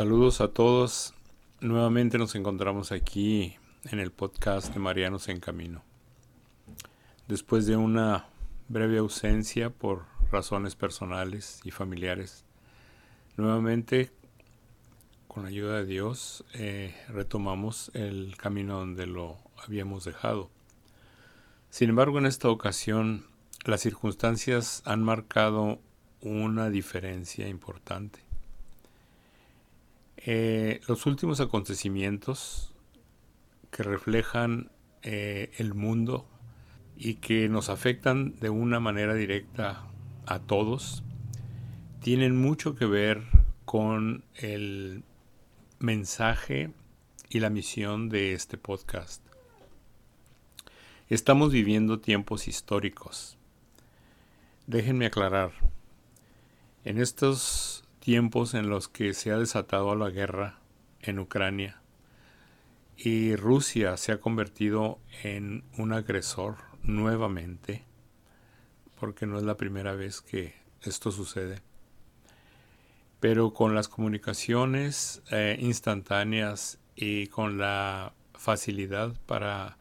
Saludos a todos. Nuevamente nos encontramos aquí en el podcast de Marianos en Camino. Después de una breve ausencia por razones personales y familiares, nuevamente, con la ayuda de Dios, eh, retomamos el camino donde lo habíamos dejado. Sin embargo, en esta ocasión, las circunstancias han marcado una diferencia importante. Eh, los últimos acontecimientos que reflejan eh, el mundo y que nos afectan de una manera directa a todos, tienen mucho que ver con el mensaje y la misión de este podcast. Estamos viviendo tiempos históricos. Déjenme aclarar. En estos tiempos en los que se ha desatado la guerra en Ucrania y Rusia se ha convertido en un agresor nuevamente, porque no es la primera vez que esto sucede. Pero con las comunicaciones eh, instantáneas y con la facilidad para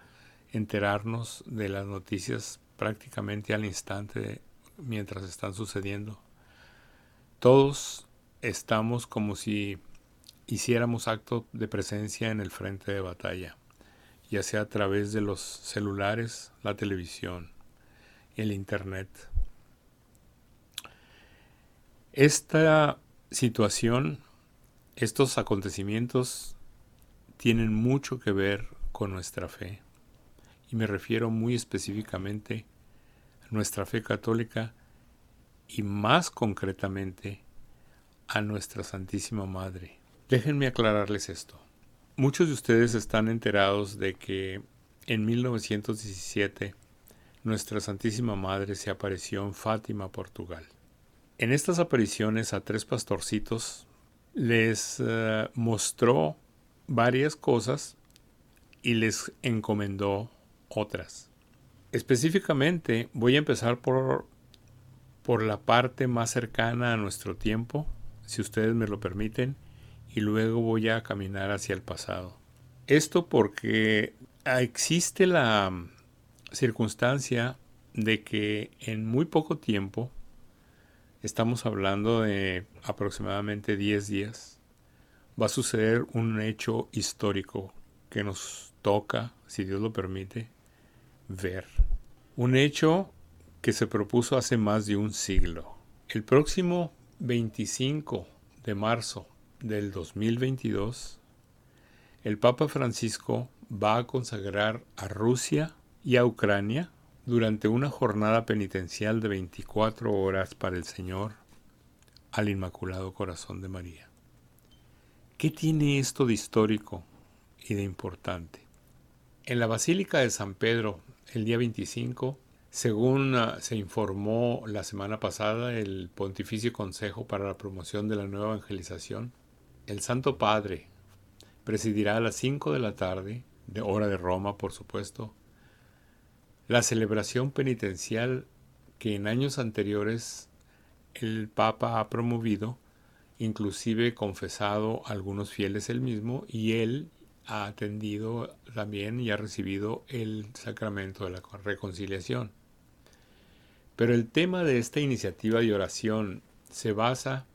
enterarnos de las noticias prácticamente al instante mientras están sucediendo. Todos estamos como si hiciéramos acto de presencia en el frente de batalla, ya sea a través de los celulares, la televisión, el Internet. Esta situación, estos acontecimientos tienen mucho que ver con nuestra fe. Y me refiero muy específicamente a nuestra fe católica y más concretamente a nuestra Santísima Madre. Déjenme aclararles esto. Muchos de ustedes están enterados de que en 1917 nuestra Santísima Madre se apareció en Fátima, Portugal. En estas apariciones a tres pastorcitos les eh, mostró varias cosas y les encomendó otras. Específicamente voy a empezar por, por la parte más cercana a nuestro tiempo, si ustedes me lo permiten, y luego voy a caminar hacia el pasado. Esto porque existe la circunstancia de que en muy poco tiempo, estamos hablando de aproximadamente 10 días, va a suceder un hecho histórico que nos toca, si Dios lo permite, ver. Un hecho que se propuso hace más de un siglo. El próximo 25 de marzo del 2022, el Papa Francisco va a consagrar a Rusia y a Ucrania durante una jornada penitencial de 24 horas para el Señor al Inmaculado Corazón de María. ¿Qué tiene esto de histórico y de importante? En la Basílica de San Pedro, el día 25, según ah, se informó la semana pasada el Pontificio Consejo para la Promoción de la Nueva Evangelización, el Santo Padre presidirá a las 5 de la tarde, de hora de Roma por supuesto, la celebración penitencial que en años anteriores el Papa ha promovido, inclusive confesado a algunos fieles él mismo, y él ha atendido también y ha recibido el sacramento de la reconciliación. Pero el tema de esta iniciativa de oración se basa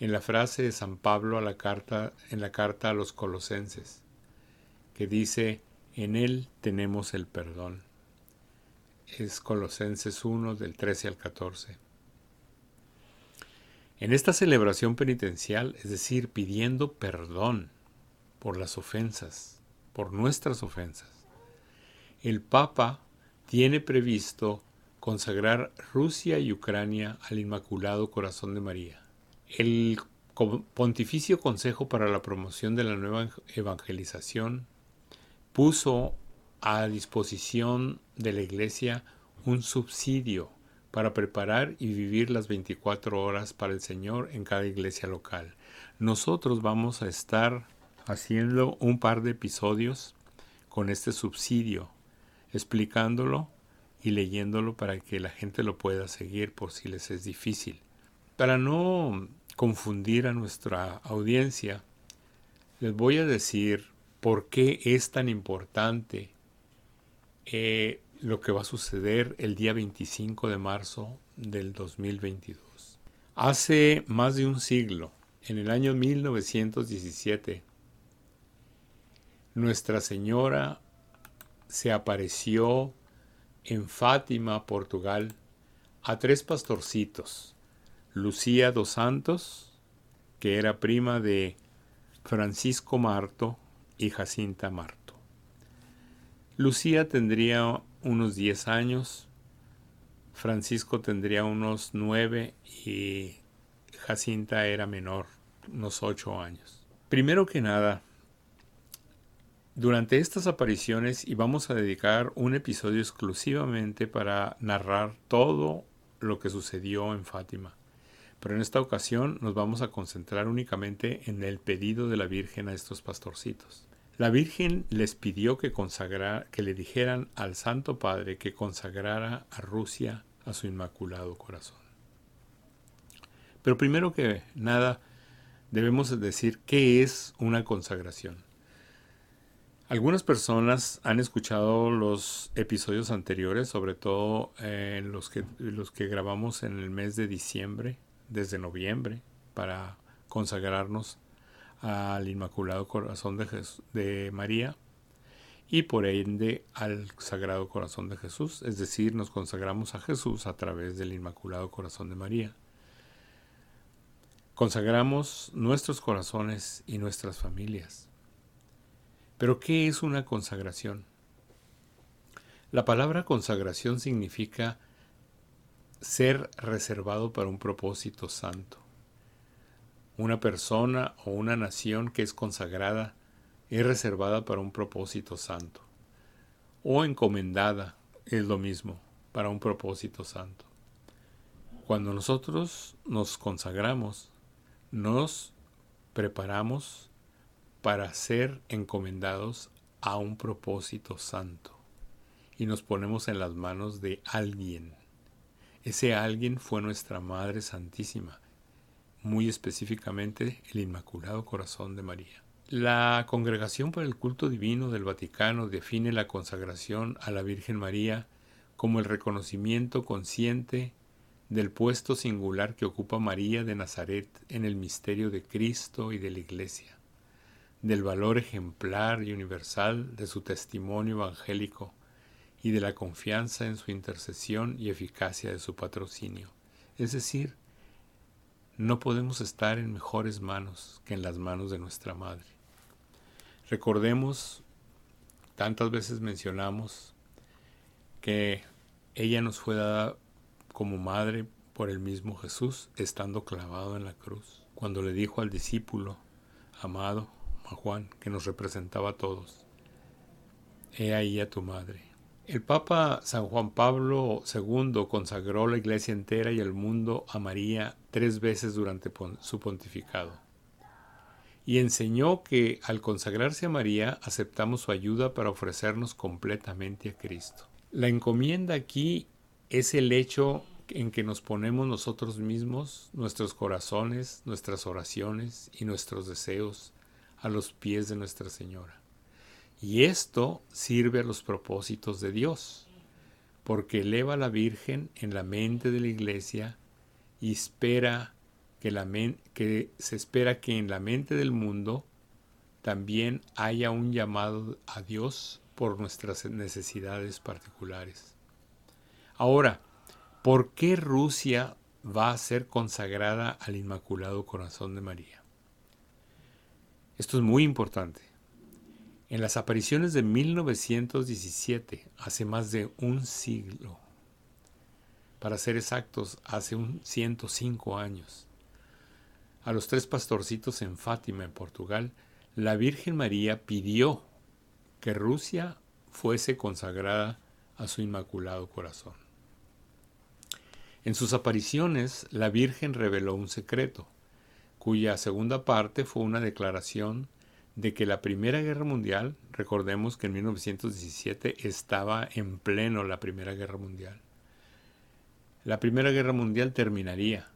en la frase de San Pablo en la carta a los colosenses, que dice, en Él tenemos el perdón. Es Colosenses 1 del 13 al 14. En esta celebración penitencial, es decir, pidiendo perdón por las ofensas, por nuestras ofensas, el Papa tiene previsto consagrar Rusia y Ucrania al Inmaculado Corazón de María. El Pontificio Consejo para la Promoción de la Nueva Evangelización puso a disposición de la Iglesia un subsidio para preparar y vivir las 24 horas para el Señor en cada iglesia local. Nosotros vamos a estar haciendo un par de episodios con este subsidio, explicándolo y leyéndolo para que la gente lo pueda seguir por si les es difícil. Para no confundir a nuestra audiencia, les voy a decir por qué es tan importante eh, lo que va a suceder el día 25 de marzo del 2022. Hace más de un siglo, en el año 1917, Nuestra Señora se apareció en Fátima, Portugal, a tres pastorcitos, Lucía dos Santos, que era prima de Francisco Marto y Jacinta Marto. Lucía tendría unos 10 años, Francisco tendría unos 9 y Jacinta era menor, unos 8 años. Primero que nada, durante estas apariciones y vamos a dedicar un episodio exclusivamente para narrar todo lo que sucedió en Fátima. Pero en esta ocasión nos vamos a concentrar únicamente en el pedido de la Virgen a estos pastorcitos. La Virgen les pidió que, que le dijeran al Santo Padre que consagrara a Rusia a su Inmaculado Corazón. Pero primero que nada, debemos decir qué es una consagración. Algunas personas han escuchado los episodios anteriores, sobre todo eh, los, que, los que grabamos en el mes de diciembre, desde noviembre, para consagrarnos al Inmaculado Corazón de, de María y por ende al Sagrado Corazón de Jesús, es decir, nos consagramos a Jesús a través del Inmaculado Corazón de María. Consagramos nuestros corazones y nuestras familias. Pero ¿qué es una consagración? La palabra consagración significa ser reservado para un propósito santo. Una persona o una nación que es consagrada es reservada para un propósito santo. O encomendada es lo mismo, para un propósito santo. Cuando nosotros nos consagramos, nos preparamos para ser encomendados a un propósito santo y nos ponemos en las manos de alguien. Ese alguien fue nuestra Madre Santísima, muy específicamente el Inmaculado Corazón de María. La Congregación para el Culto Divino del Vaticano define la consagración a la Virgen María como el reconocimiento consciente del puesto singular que ocupa María de Nazaret en el misterio de Cristo y de la Iglesia del valor ejemplar y universal de su testimonio evangélico y de la confianza en su intercesión y eficacia de su patrocinio. Es decir, no podemos estar en mejores manos que en las manos de nuestra Madre. Recordemos, tantas veces mencionamos, que ella nos fue dada como madre por el mismo Jesús estando clavado en la cruz, cuando le dijo al discípulo, amado, Juan, que nos representaba a todos. He ahí a tu madre. El Papa San Juan Pablo II consagró la iglesia entera y el mundo a María tres veces durante su pontificado. Y enseñó que al consagrarse a María aceptamos su ayuda para ofrecernos completamente a Cristo. La encomienda aquí es el hecho en que nos ponemos nosotros mismos, nuestros corazones, nuestras oraciones y nuestros deseos a los pies de Nuestra Señora. Y esto sirve a los propósitos de Dios, porque eleva a la Virgen en la mente de la Iglesia y espera que, la que se espera que en la mente del mundo también haya un llamado a Dios por nuestras necesidades particulares. Ahora, ¿por qué Rusia va a ser consagrada al Inmaculado Corazón de María? Esto es muy importante. En las apariciones de 1917, hace más de un siglo, para ser exactos, hace un 105 años, a los tres pastorcitos en Fátima, en Portugal, la Virgen María pidió que Rusia fuese consagrada a su Inmaculado Corazón. En sus apariciones, la Virgen reveló un secreto cuya segunda parte fue una declaración de que la Primera Guerra Mundial, recordemos que en 1917 estaba en pleno la Primera Guerra Mundial, la Primera Guerra Mundial terminaría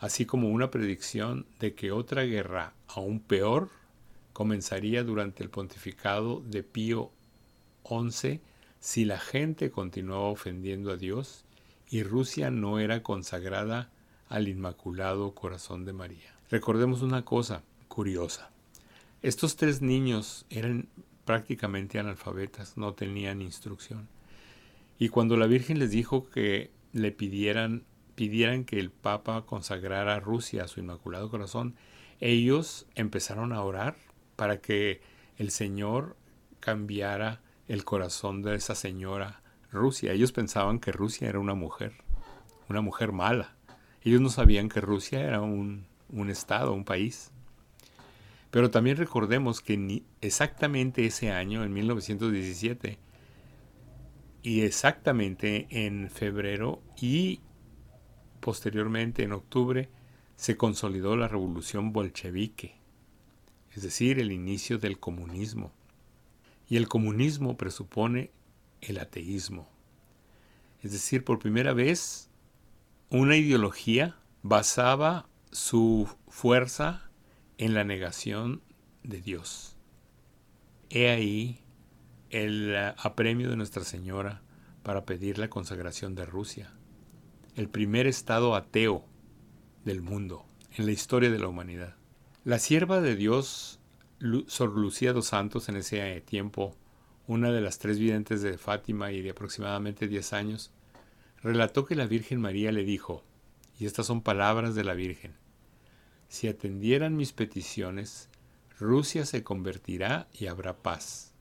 así como una predicción de que otra guerra aún peor comenzaría durante el pontificado de Pío XI si la gente continuaba ofendiendo a Dios y Rusia no era consagrada al Inmaculado Corazón de María. Recordemos una cosa curiosa. Estos tres niños eran prácticamente analfabetas, no tenían instrucción. Y cuando la Virgen les dijo que le pidieran, pidieran que el Papa consagrara a Rusia a su Inmaculado Corazón, ellos empezaron a orar para que el Señor cambiara el corazón de esa señora Rusia. Ellos pensaban que Rusia era una mujer, una mujer mala. Ellos no sabían que Rusia era un, un estado, un país. Pero también recordemos que exactamente ese año, en 1917, y exactamente en febrero y posteriormente en octubre, se consolidó la revolución bolchevique, es decir, el inicio del comunismo. Y el comunismo presupone el ateísmo. Es decir, por primera vez, una ideología basaba su fuerza en la negación de Dios. He ahí el apremio de Nuestra Señora para pedir la consagración de Rusia, el primer estado ateo del mundo en la historia de la humanidad. La sierva de Dios, Sor Lucía dos Santos, en ese tiempo, una de las tres videntes de Fátima y de aproximadamente 10 años, relató que la Virgen María le dijo, y estas son palabras de la Virgen, si atendieran mis peticiones, Rusia se convertirá y habrá paz.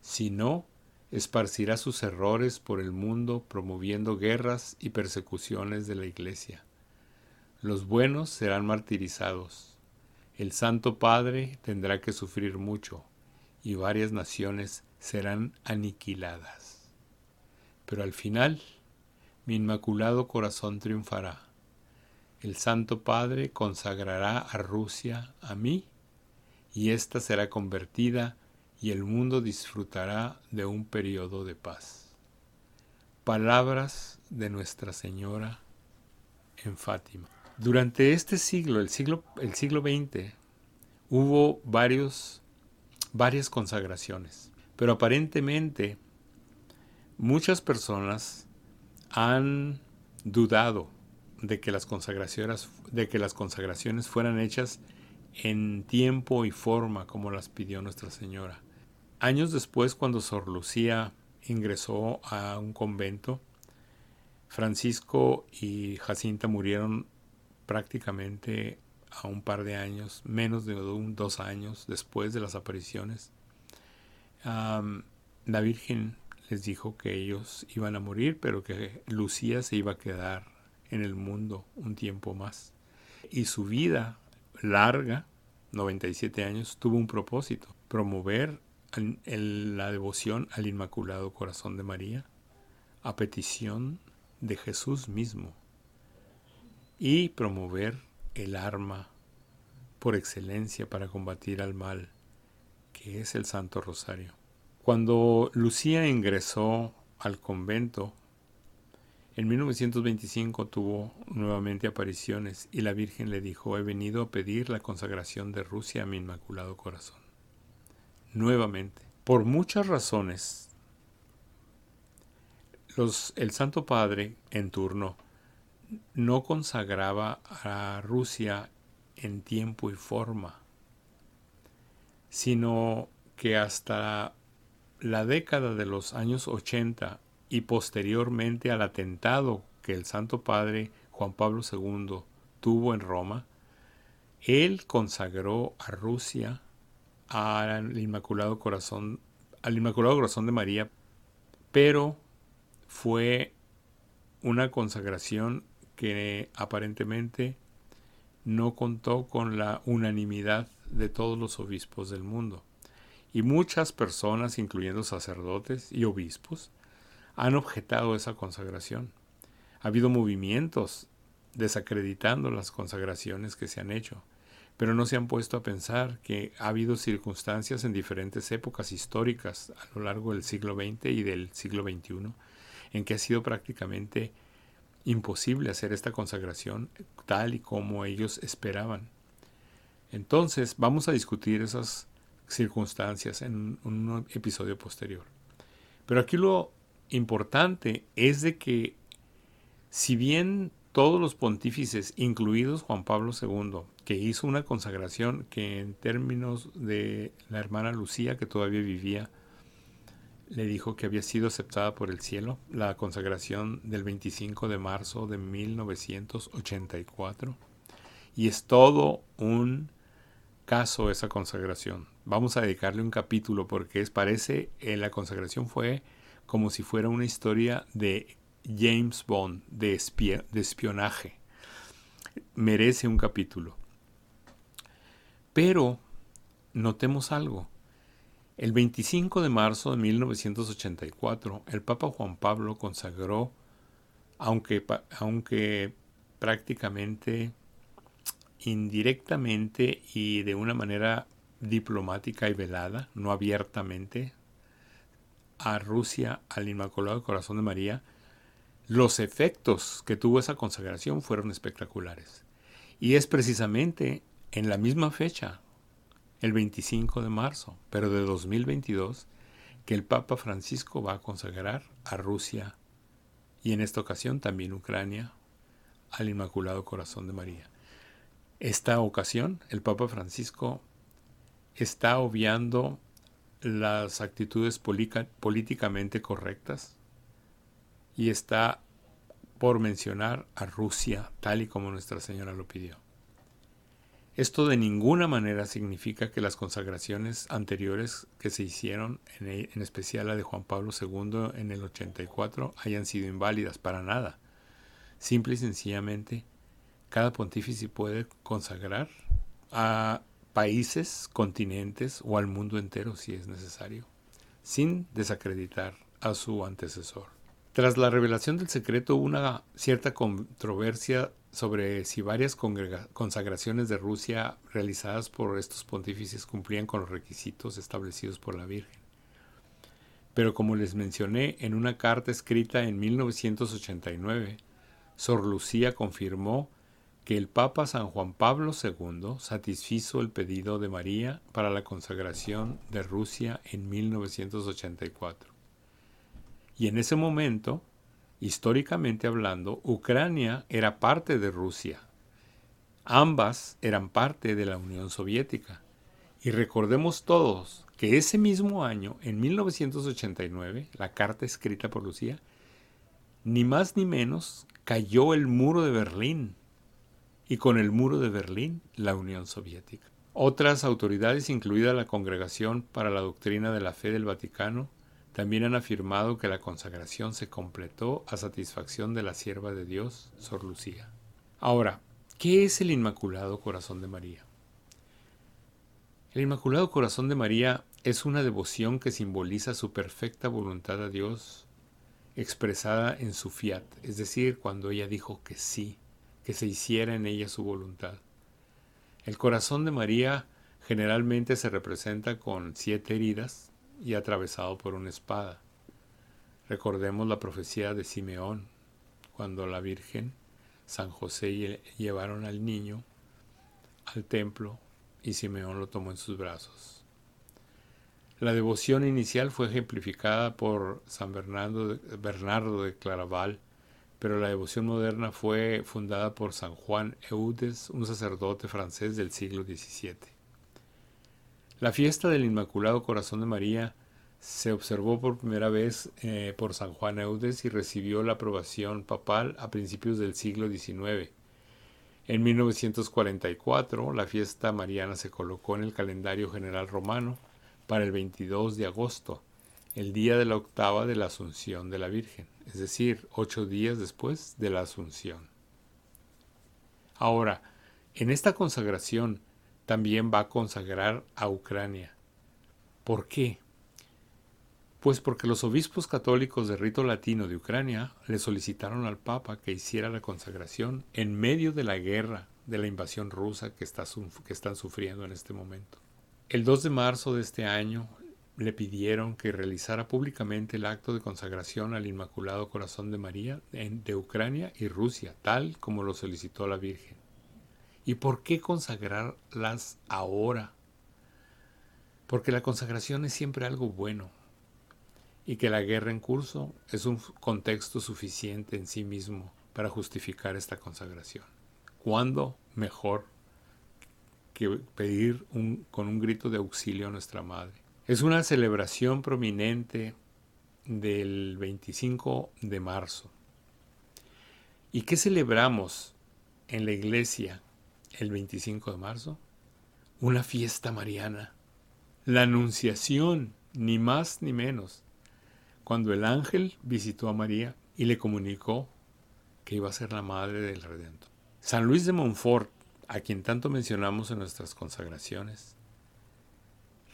Si no, esparcirá sus errores por el mundo promoviendo guerras y persecuciones de la Iglesia. Los buenos serán martirizados. El Santo Padre tendrá que sufrir mucho y varias naciones serán aniquiladas. Pero al final, mi inmaculado corazón triunfará. El Santo Padre consagrará a Rusia a mí, y ésta será convertida y el mundo disfrutará de un periodo de paz. Palabras de Nuestra Señora en Fátima. Durante este siglo, el siglo, el siglo XX, hubo varios, varias consagraciones, pero aparentemente muchas personas han dudado de que las consagraciones, de que las consagraciones fueran hechas en tiempo y forma como las pidió Nuestra Señora. Años después, cuando Sor Lucía ingresó a un convento, Francisco y Jacinta murieron prácticamente a un par de años, menos de dos años después de las apariciones. la Virgen les dijo que ellos iban a morir, pero que Lucía se iba a quedar en el mundo un tiempo más. Y su vida larga, 97 años, tuvo un propósito, promover la devoción al Inmaculado Corazón de María a petición de Jesús mismo y promover el arma por excelencia para combatir al mal, que es el Santo Rosario. Cuando Lucía ingresó al convento, en 1925 tuvo nuevamente apariciones y la Virgen le dijo, he venido a pedir la consagración de Rusia a mi Inmaculado Corazón. Nuevamente, por muchas razones, los, el Santo Padre en turno no consagraba a Rusia en tiempo y forma, sino que hasta la década de los años 80 y posteriormente al atentado que el Santo Padre Juan Pablo II tuvo en Roma, él consagró a Rusia al Inmaculado Corazón, al Inmaculado Corazón de María, pero fue una consagración que aparentemente no contó con la unanimidad de todos los obispos del mundo. Y muchas personas, incluyendo sacerdotes y obispos, han objetado esa consagración. Ha habido movimientos desacreditando las consagraciones que se han hecho, pero no se han puesto a pensar que ha habido circunstancias en diferentes épocas históricas a lo largo del siglo XX y del siglo XXI en que ha sido prácticamente imposible hacer esta consagración tal y como ellos esperaban. Entonces vamos a discutir esas circunstancias en un episodio posterior. Pero aquí lo importante es de que si bien todos los pontífices, incluidos Juan Pablo II, que hizo una consagración que en términos de la hermana Lucía, que todavía vivía, le dijo que había sido aceptada por el cielo, la consagración del 25 de marzo de 1984. Y es todo un caso esa consagración. Vamos a dedicarle un capítulo porque es, parece, eh, la consagración fue como si fuera una historia de James Bond, de, de espionaje. Merece un capítulo. Pero notemos algo. El 25 de marzo de 1984, el Papa Juan Pablo consagró, aunque, aunque prácticamente indirectamente y de una manera diplomática y velada, no abiertamente, a Rusia al Inmaculado Corazón de María, los efectos que tuvo esa consagración fueron espectaculares. Y es precisamente en la misma fecha, el 25 de marzo, pero de 2022, que el Papa Francisco va a consagrar a Rusia y en esta ocasión también Ucrania al Inmaculado Corazón de María. Esta ocasión, el Papa Francisco está obviando las actitudes políticamente correctas y está por mencionar a Rusia tal y como Nuestra Señora lo pidió. Esto de ninguna manera significa que las consagraciones anteriores que se hicieron, en, especial la de Juan Pablo II en el 84, hayan sido inválidas para nada. Simple y sencillamente, cada pontífice puede consagrar a países, continentes o al mundo entero si es necesario, sin desacreditar a su antecesor. Tras la revelación del secreto hubo una cierta controversia sobre si varias consagraciones de Rusia realizadas por estos pontífices cumplían con los requisitos establecidos por la Virgen. Pero como les mencioné en una carta escrita en 1989, Sor Lucía confirmó que el Papa San Juan Pablo II satisfizo el pedido de María para la consagración de Rusia en 1984. Y en ese momento, históricamente hablando, Ucrania era parte de Rusia. Ambas eran parte de la Unión Soviética. Y recordemos todos que ese mismo año, en 1989, la carta escrita por Lucía, ni más ni menos cayó el muro de Berlín. Y con el muro de Berlín, la Unión Soviética. Otras autoridades, incluida la Congregación para la Doctrina de la Fe del Vaticano, también han afirmado que la consagración se completó a satisfacción de la sierva de Dios, Sor Lucía. Ahora, ¿qué es el Inmaculado Corazón de María? El Inmaculado Corazón de María es una devoción que simboliza su perfecta voluntad a Dios expresada en su fiat, es decir, cuando ella dijo que sí, que se hiciera en ella su voluntad. El corazón de María generalmente se representa con siete heridas, y atravesado por una espada. Recordemos la profecía de Simeón, cuando la Virgen, San José llevaron al niño al templo y Simeón lo tomó en sus brazos. La devoción inicial fue ejemplificada por San Bernardo de, Bernardo de Claraval, pero la devoción moderna fue fundada por San Juan Eudes, un sacerdote francés del siglo XVII. La fiesta del Inmaculado Corazón de María se observó por primera vez eh, por San Juan Eudes y recibió la aprobación papal a principios del siglo XIX. En 1944, la fiesta mariana se colocó en el calendario general romano para el 22 de agosto, el día de la octava de la Asunción de la Virgen, es decir, ocho días después de la Asunción. Ahora, en esta consagración también va a consagrar a Ucrania. ¿Por qué? Pues porque los obispos católicos de rito latino de Ucrania le solicitaron al Papa que hiciera la consagración en medio de la guerra de la invasión rusa que, está, que están sufriendo en este momento. El 2 de marzo de este año, le pidieron que realizara públicamente el acto de consagración al Inmaculado Corazón de María de Ucrania y Rusia, tal como lo solicitó la Virgen. ¿Y por qué consagrarlas ahora? Porque la consagración es siempre algo bueno y que la guerra en curso es un contexto suficiente en sí mismo para justificar esta consagración. ¿Cuándo mejor que pedir con un grito de auxilio a nuestra Madre? Es una celebración prominente del 25 de marzo. ¿Y qué celebramos en la iglesia el 25 de marzo? Una fiesta mariana. La Anunciación, ni más ni menos. Cuando el ángel visitó a María y le comunicó que iba a ser la madre del Redentor. San Luis de Montfort, a quien tanto mencionamos en nuestras consagraciones,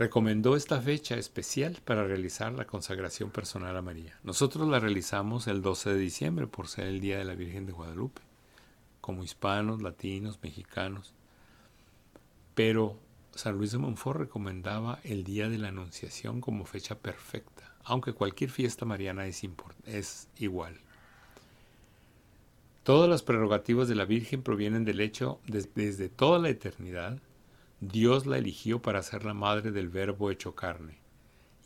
recomendó esta fecha especial para realizar la consagración personal a María. Nosotros la realizamos el 12 de diciembre por ser el Día de la Virgen de Guadalupe, como hispanos, latinos, mexicanos. Pero San Luis de Montfort recomendaba el Día de la Anunciación como fecha perfecta, aunque cualquier fiesta mariana es, es igual. Todas las prerrogativas de la Virgen provienen del hecho de, desde toda la eternidad Dios la eligió para ser la madre del Verbo hecho carne,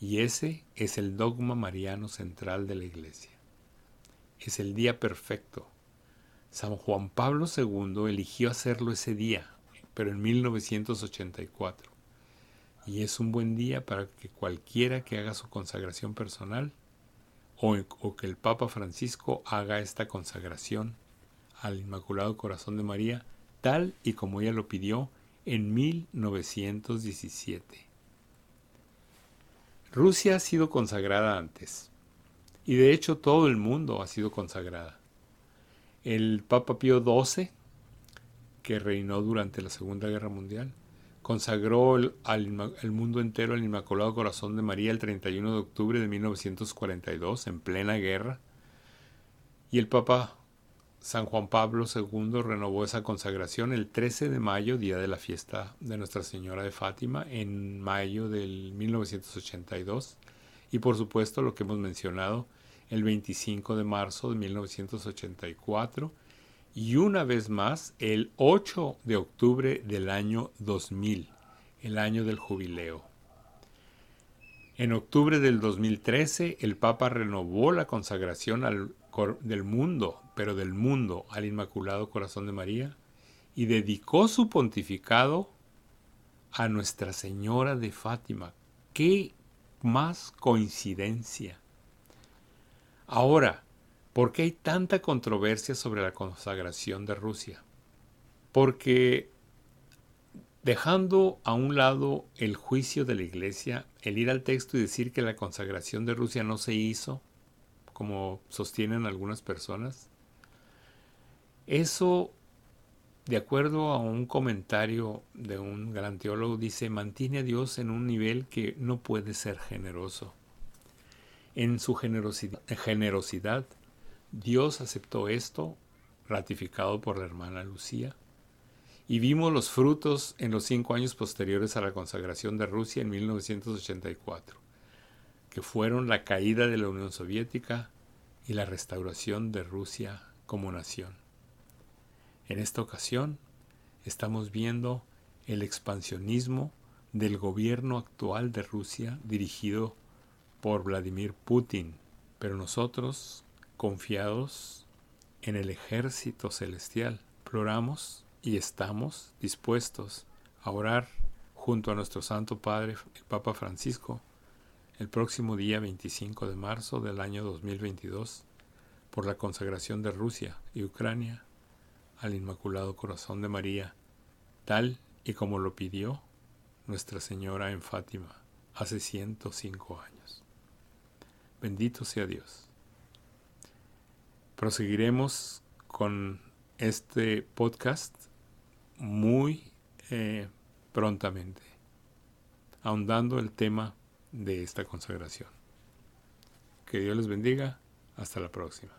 y ese es el dogma mariano central de la Iglesia. Es el día perfecto. San Juan Pablo II eligió hacerlo ese día, pero en 1984. Y es un buen día para que cualquiera que haga su consagración personal o, o que el Papa Francisco haga esta consagración al Inmaculado Corazón de María, tal y como ella lo pidió en 1917. Rusia ha sido consagrada antes, y de hecho todo el mundo ha sido consagrada. El Papa Pío XII, que reinó durante la Segunda Guerra Mundial, consagró al, mundo entero al Inmaculado Corazón de María el 31 de octubre de 1942, en plena guerra, y el Papa San Juan Pablo II renovó esa consagración el 13 de mayo, día de la fiesta de Nuestra Señora de Fátima, en mayo del 1982. Y por supuesto lo que hemos mencionado, el 25 de marzo de 1984. Y una vez más, el 8 de octubre del año 2000, el año del jubileo. En octubre del 2013, el Papa renovó la consagración al del mundo, pero del mundo, al Inmaculado Corazón de María, y dedicó su pontificado a Nuestra Señora de Fátima. ¡Qué más coincidencia! Ahora, ¿por qué hay tanta controversia sobre la consagración de Rusia? Porque dejando a un lado el juicio de la Iglesia, el ir al texto y decir que la consagración de Rusia no se hizo, como sostienen algunas personas. Eso, de acuerdo a un comentario de un gran teólogo, dice, mantiene a Dios en un nivel que no puede ser generoso. En su generosidad, generosidad Dios aceptó esto, ratificado por la hermana Lucía, y vimos los frutos en los cinco años posteriores a la consagración de Rusia en 1984 que fueron la caída de la Unión Soviética y la restauración de Rusia como nación. En esta ocasión estamos viendo el expansionismo del gobierno actual de Rusia dirigido por Vladimir Putin, pero nosotros, confiados en el ejército celestial, ploramos y estamos dispuestos a orar junto a nuestro Santo Padre, el Papa Francisco, el próximo día 25 de marzo del año 2022 por la consagración de Rusia y Ucrania al Inmaculado Corazón de María, tal y como lo pidió Nuestra Señora en Fátima hace 105 años. Bendito sea Dios. Proseguiremos con este podcast muy eh, prontamente, ahondando el tema de esta consagración. Que Dios les bendiga. Hasta la próxima.